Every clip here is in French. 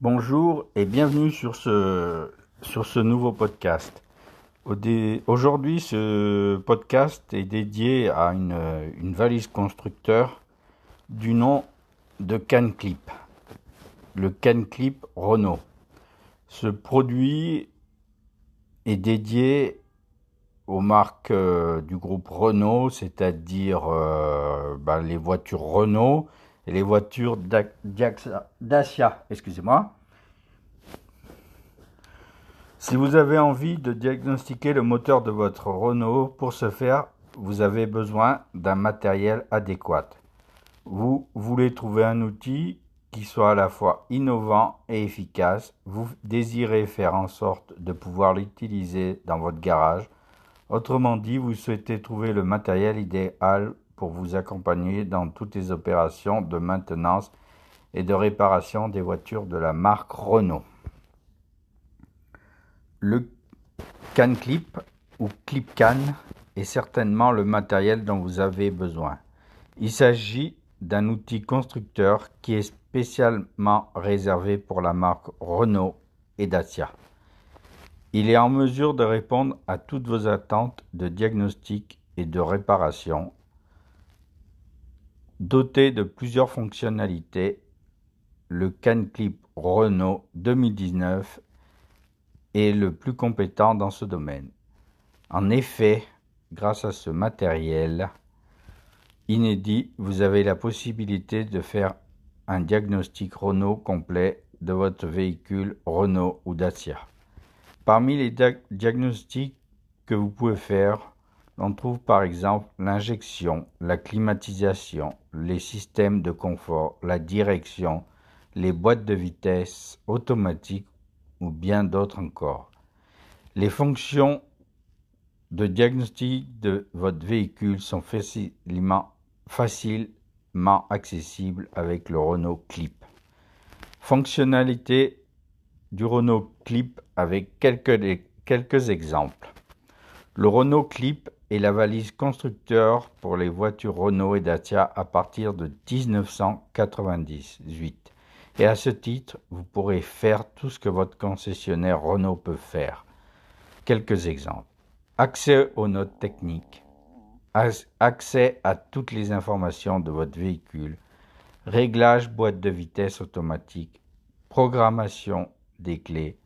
Bonjour et bienvenue sur ce, nouveau podcast. Aujourd'hui, ce podcast est dédié à une, une valise constructeur du nom de CanClip, le CanClip Renault. Ce produit est dédié aux marques euh, du groupe Renault, c'est-à-dire euh, ben, les voitures Renault les voitures Dacia, excusez-moi. Si vous avez envie de diagnostiquer le moteur de votre Renault, pour ce faire, vous avez besoin d'un matériel adéquat. Vous voulez trouver un outil qui soit à la fois innovant et efficace. Vous désirez faire en sorte de pouvoir l'utiliser dans votre garage Autrement dit, vous souhaitez trouver le matériel idéal pour vous accompagner dans toutes les opérations de maintenance et de réparation des voitures de la marque Renault. Le can clip ou clip can est certainement le matériel dont vous avez besoin. Il s'agit d'un outil constructeur qui est spécialement réservé pour la marque Renault et Dacia. Il est en mesure de répondre à toutes vos attentes de diagnostic et de réparation. Doté de plusieurs fonctionnalités, le CanClip Renault 2019 est le plus compétent dans ce domaine. En effet, grâce à ce matériel inédit, vous avez la possibilité de faire un diagnostic Renault complet de votre véhicule Renault ou Dacia. Parmi les diagnostics que vous pouvez faire, on trouve par exemple l'injection, la climatisation, les systèmes de confort, la direction, les boîtes de vitesse automatiques ou bien d'autres encore. Les fonctions de diagnostic de votre véhicule sont facilement, accessibles avec le Renault Clip. Fonctionnalité du Renault Clip avec quelques, quelques exemples. Le Renault Clip est la valise constructeur pour les voitures Renault et Dacia à partir de 1998. Et à ce titre, vous pourrez faire tout ce que votre concessionnaire Renault peut faire. Quelques exemples. Accès aux notes techniques, accès à toutes les informations de votre véhicule, réglage boîte de vitesse automatique, programmation des clés,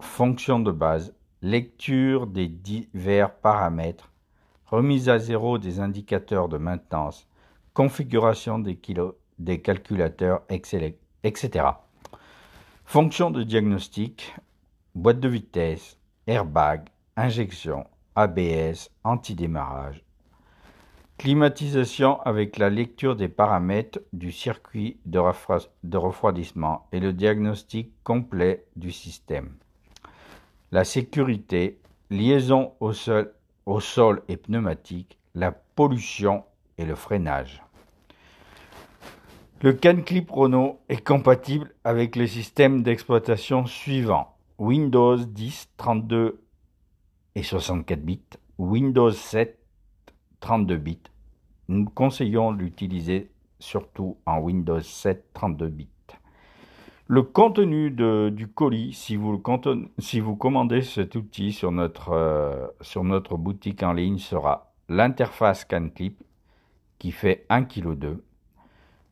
fonctions de base, lecture des divers paramètres, remise à zéro des indicateurs de maintenance, configuration des, calculateurs, etc. Fonction de diagnostic, boîte de vitesse, airbag, injection, ABS, antidémarrage, Climatisation avec la lecture des paramètres du circuit de, refroidissement et le diagnostic complet du système. La sécurité, liaison au sol, et pneumatique, la pollution et le freinage. Le CanClip Renault est compatible avec les systèmes d'exploitation suivants Windows 10, 32 et 64 bits, Windows 7, 32 bits. Nous conseillons l'utiliser surtout en Windows 7 32 bits. Le contenu du colis, si vous, commandez cet outil sur notre, euh, sur notre boutique en ligne, sera l'interface CanClip qui fait 1,2 kg,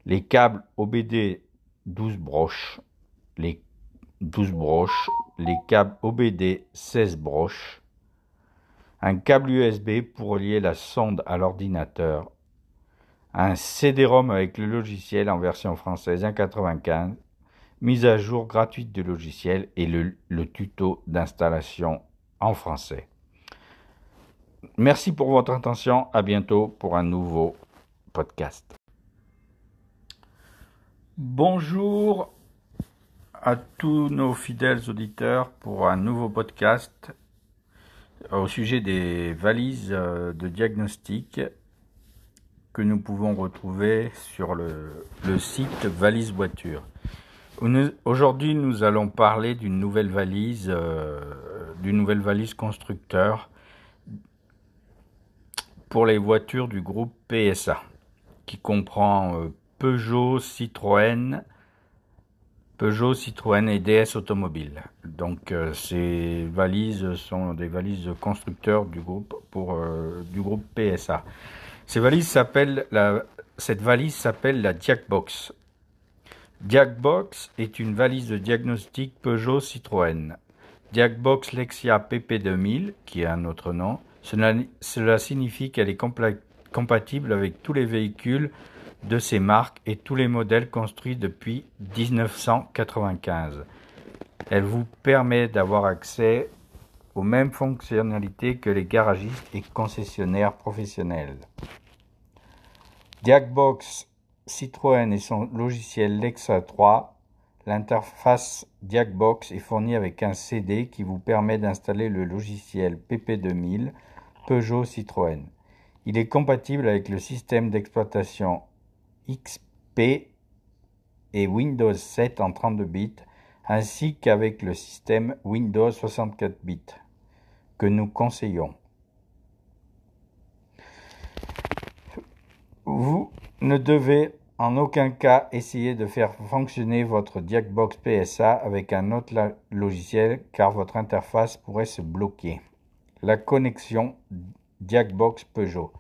les câbles OBD 12 broches, les 12 broches, les câbles OBD 16 broches, un câble USB pour relier la sonde à l'ordinateur, un CD-ROM avec le logiciel en version française 1.95, mise à jour gratuite du logiciel et le, le tuto d'installation en français. Merci pour votre attention. À bientôt pour un nouveau podcast. Bonjour à tous nos fidèles auditeurs pour un nouveau podcast au sujet des valises euh, de diagnostic que nous pouvons retrouver sur le, site Valise Voiture. Aujourd'hui, nous allons parler d'une nouvelle valise, euh, d'une nouvelle valise constructeur pour les voitures du groupe PSA, qui comprend euh, Peugeot, Citroën, Peugeot, Citroën et DS Automobile. Donc euh, ces valises sont des valises constructeurs du groupe pour du groupe PSA. Cette valise s'appelle la Diagbox. Diagbox est une valise de diagnostic Peugeot Citroën. Diagbox Lexia PP2000, qui est un autre nom, cela, signifie qu'elle est compatible avec tous les véhicules de ces marques et tous les modèles construits depuis 1995. Elle vous permet d'avoir accès aux mêmes fonctionnalités que les garagistes et concessionnaires professionnels. Diagbox Citroën et son logiciel Lexa 3, l'interface Diagbox est fournie avec un CD qui vous permet d'installer le logiciel PP2000 Peugeot Citroën. Il est compatible avec le système d'exploitation XP et Windows 7 en 32 bits, ainsi qu'avec le système Windows 64 bits, que nous conseillons. Vous ne devez en aucun cas essayer de faire fonctionner votre Diagbox PSA avec un autre logiciel car votre interface pourrait se bloquer. La connexion Diagbox Peugeot.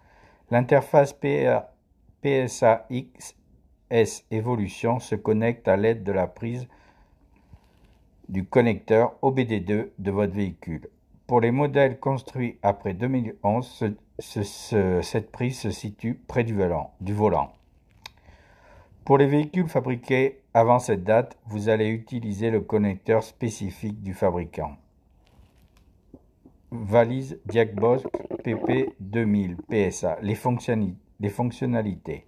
L'interface PSA XS Evolution se connecte à l'aide de la prise du connecteur OBD2 de votre véhicule. Pour les modèles construits après 2011, cette prise se situe près du volant. Pour les véhicules fabriqués avant cette date, vous allez utiliser le connecteur spécifique du fabricant. Valise Diagbox PP2000 PSA. Les fonctionnalités.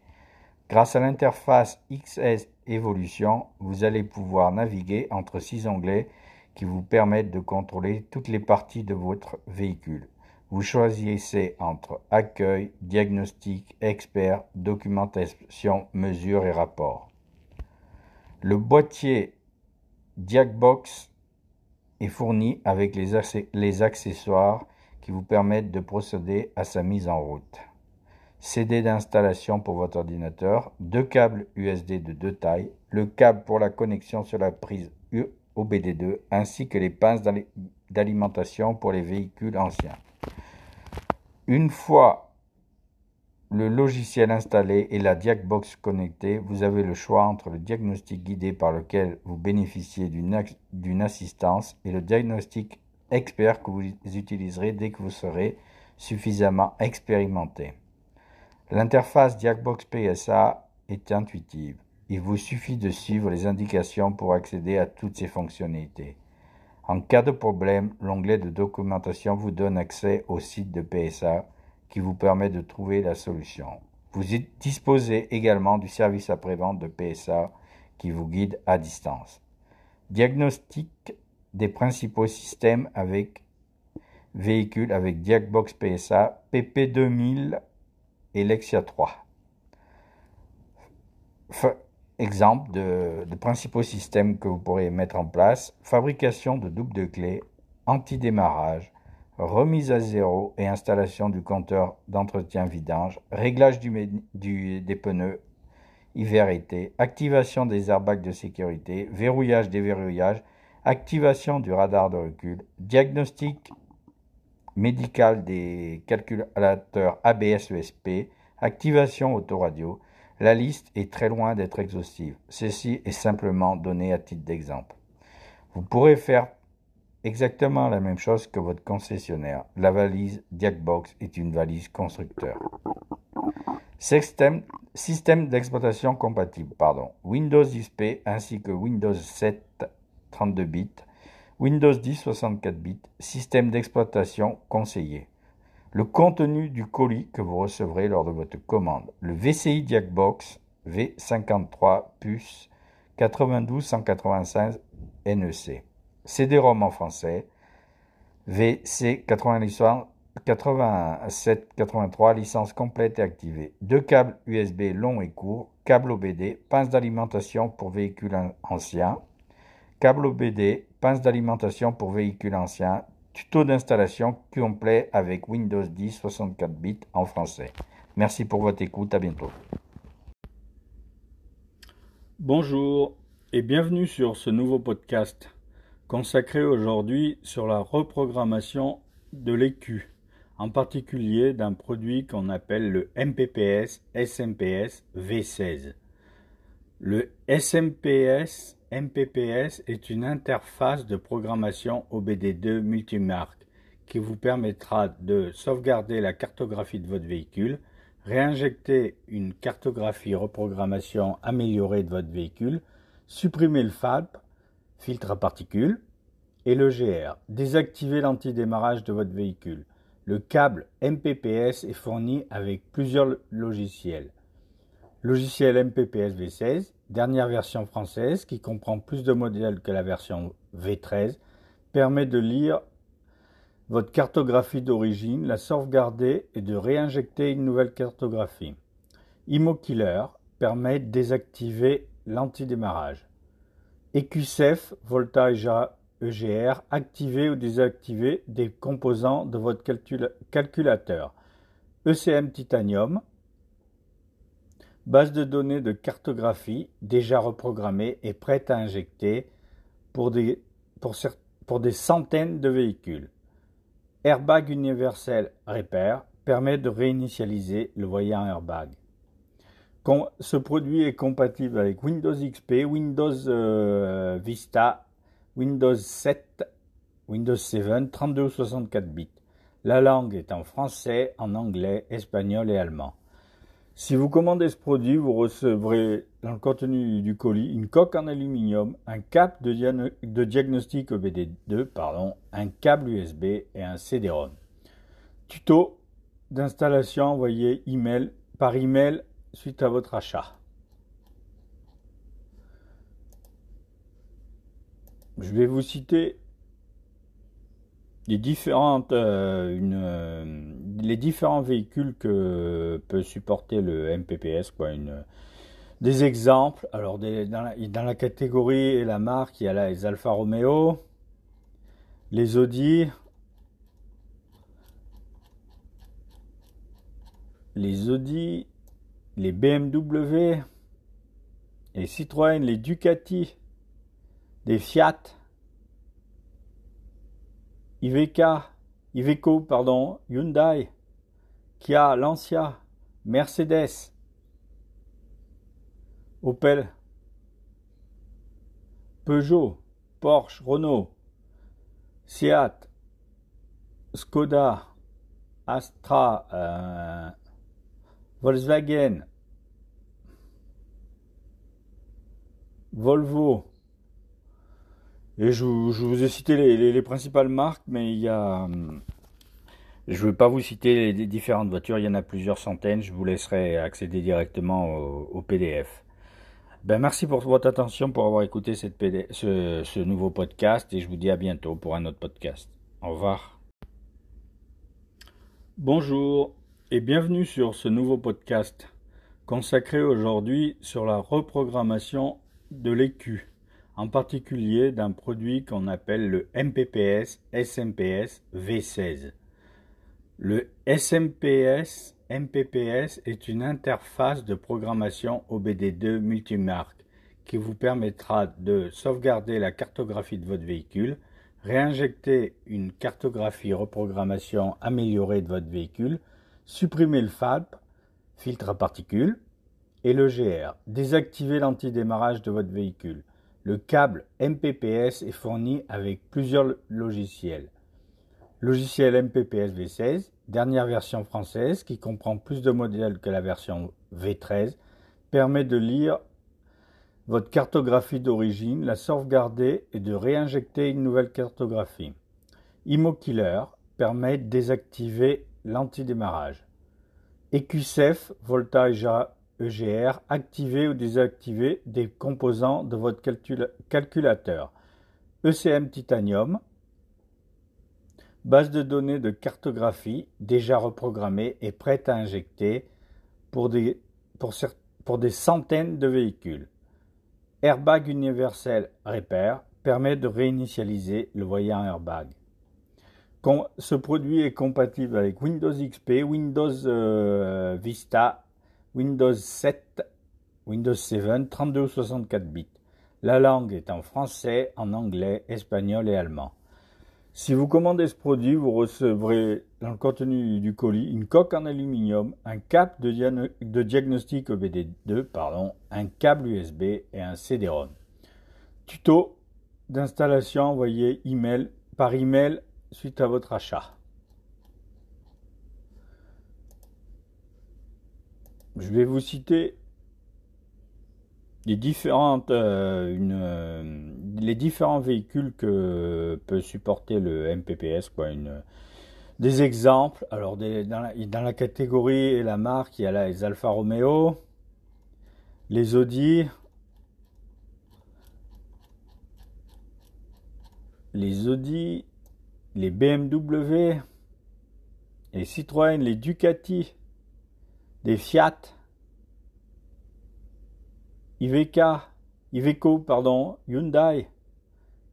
Grâce à l'interface XS Evolution, vous allez pouvoir naviguer entre six onglets qui vous permettent de contrôler toutes les parties de votre véhicule. Vous choisissez entre accueil, diagnostic, expert, documentation, mesure et rapport. Le boîtier Diagbox est fourni avec les, accessoires qui vous permettent de procéder à sa mise en route. CD d'installation pour votre ordinateur, deux câbles USB de deux tailles, le câble pour la connexion sur la prise OBD2 ainsi que les pinces d'alimentation pour les véhicules anciens. Une fois le logiciel installé et la Diagbox connectée, vous avez le choix entre le diagnostic guidé par lequel vous bénéficiez d'une assistance et le diagnostic expert que vous utiliserez dès que vous serez suffisamment expérimenté. L'interface Diagbox PSA est intuitive. Il vous suffit de suivre les indications pour accéder à toutes ces fonctionnalités. En cas de problème, l'onglet de documentation vous donne accès au site de PSA qui vous permet de trouver la solution. Vous disposez également du service après-vente de PSA qui vous guide à distance. Diagnostic des principaux systèmes avec véhicules avec Diagbox PSA, PP2000 et Lexia 3. Exemple de, principaux systèmes que vous pourrez mettre en place, fabrication de double de clés, anti-démarrage, remise à zéro et installation du compteur d'entretien vidange, réglage du, des pneus hiver-été, activation des airbags de sécurité, verrouillage, déverrouillage, activation du radar de recul, diagnostic médical des calculateurs ABS-ESP, activation autoradio. La liste est très loin d'être exhaustive. Ceci est simplement donné à titre d'exemple. Vous pourrez faire exactement la même chose que votre concessionnaire. La valise Diagbox est une valise constructeur. Système, d'exploitation compatible, pardon. Windows XP ainsi que Windows 7 32 bits Windows 10 64 bits, système d'exploitation conseillé. Le contenu du colis que vous recevrez lors de votre commande. Le VCI Diagbox V53 puce 92 195 NEC. CD-ROM en français. VC 87 83 licence complète et activée. Deux câbles USB longs et courts, câble OBD, pince d'alimentation pour véhicules anciens, câble OBD, pince d'alimentation pour véhicules anciens, tuto d'installation complet avec Windows 10 64 bits en français. Merci pour votre écoute, à bientôt. Bonjour, et bienvenue sur ce nouveau podcast consacré aujourd'hui sur la reprogrammation de l'écu, en particulier d'un produit qu'on appelle le MPPS SMPS V16. Le SMPS MPPS est une interface de programmation OBD2 multimarque qui vous permettra de sauvegarder la cartographie de votre véhicule, réinjecter une cartographie reprogrammation améliorée de votre véhicule, supprimer le FAP, filtre à particules, et le GR, désactiver l'antidémarrage de votre véhicule. Le câble MPPS est fourni avec plusieurs logiciels. Logiciel MPPS V16, dernière version française qui comprend plus de modèles que la version V13, permet de lire votre cartographie d'origine, la sauvegarder et de réinjecter une nouvelle cartographie. ImoKiller permet de désactiver l'antidémarrage. EQCEF Voltage EGR activer ou désactiver des composants de votre calculateur. ECM Titanium base de données de cartographie déjà reprogrammée et prête à injecter pour des, centaines de véhicules. Airbag universel Repair permet de réinitialiser le voyant airbag. Ce produit est compatible avec Windows XP, Windows euh, Vista, Windows 7, Windows 7, 32 ou 64 bits. La langue est en français, en anglais, espagnol et allemand. Si vous commandez ce produit, vous recevrez dans le contenu du colis une coque en aluminium, un câble de, diagnostic OBD2, pardon, un câble USB et un CD-ROM. Tuto d'installation envoyé email, par email suite à votre achat. Je vais vous citer les différentes, euh, euh, les différents véhicules que peut supporter le MPPS, quoi, une, des exemples. Alors, dans, la, catégorie et la marque, il y a les Alfa Romeo, les Audi, les Audi, les BMW, les Citroën, les Ducati, les Fiat, Iveca, Iveco, pardon, Hyundai, Kia, Lancia, Mercedes, Opel, Peugeot, Porsche, Renault, Seat, Skoda, Astra, euh, Volkswagen, Volvo, et je, vous ai cité les, principales marques, mais il y a. Je ne vais pas vous citer les différentes voitures, il y en a plusieurs centaines. Je vous laisserai accéder directement au, PDF. Ben, merci pour votre attention, pour avoir écouté cette ce, ce nouveau podcast, et je vous dis à bientôt pour un autre podcast. Au revoir. Bonjour et bienvenue sur ce nouveau podcast consacré aujourd'hui sur la reprogrammation de l'écu en particulier d'un produit qu'on appelle le MPPS SMPS V16. Le SMPS MPPS est une interface de programmation OBD2 multimarque qui vous permettra de sauvegarder la cartographie de votre véhicule, réinjecter une cartographie reprogrammation améliorée de votre véhicule, supprimer le FAP, filtre à particules, et le GR, désactiver l'antidémarrage de votre véhicule. Le câble MPPS est fourni avec plusieurs logiciels. Logiciel MPPS V16, dernière version française qui comprend plus de modèles que la version V13, permet de lire votre cartographie d'origine, la sauvegarder et de réinjecter une nouvelle cartographie. ImoKiller permet de désactiver l'antidémarrage. EQCEF Voltage EGR activer ou désactiver des composants de votre calculateur. ECM Titanium base de données de cartographie déjà reprogrammée et prête à injecter pour des, centaines de véhicules. Airbag universel Repair permet de réinitialiser le voyant airbag. Ce produit est compatible avec Windows XP, Windows euh, Vista Windows 7, Windows 7, 32 ou 64 bits. La langue est en français, en anglais, espagnol et allemand. Si vous commandez ce produit, vous recevrez dans le contenu du colis une coque en aluminium, un cap de, diagnostic OBD2, pardon, un câble USB et un CD-ROM. Tuto d'installation envoyé email, par email suite à votre achat. Je vais vous citer les différentes, euh, euh, les différents véhicules que peut supporter le MPPS, quoi, une, des exemples. Alors, dans, la, catégorie et la marque, il y a les Alfa Romeo, les Audi, les Audi, les BMW, les Citroën, les Ducati, les Fiat, Iveca, Iveco, pardon, Hyundai,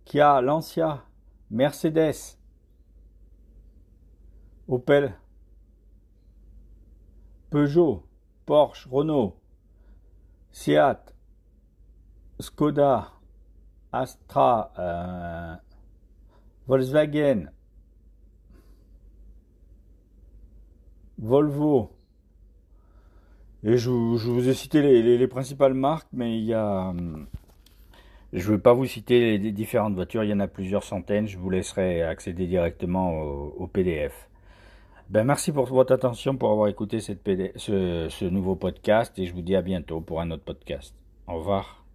Kia, Lancia, Mercedes, Opel, Peugeot, Porsche, Renault, Seat, Skoda, Astra, euh, Volkswagen, Volvo, et je, vous ai cité les, principales marques, mais il y a. Hum, je ne vais pas vous citer les différentes voitures, il y en a plusieurs centaines. Je vous laisserai accéder directement au, PDF. Ben, merci pour votre attention, pour avoir écouté cette ce nouveau podcast, et je vous dis à bientôt pour un autre podcast. Au revoir.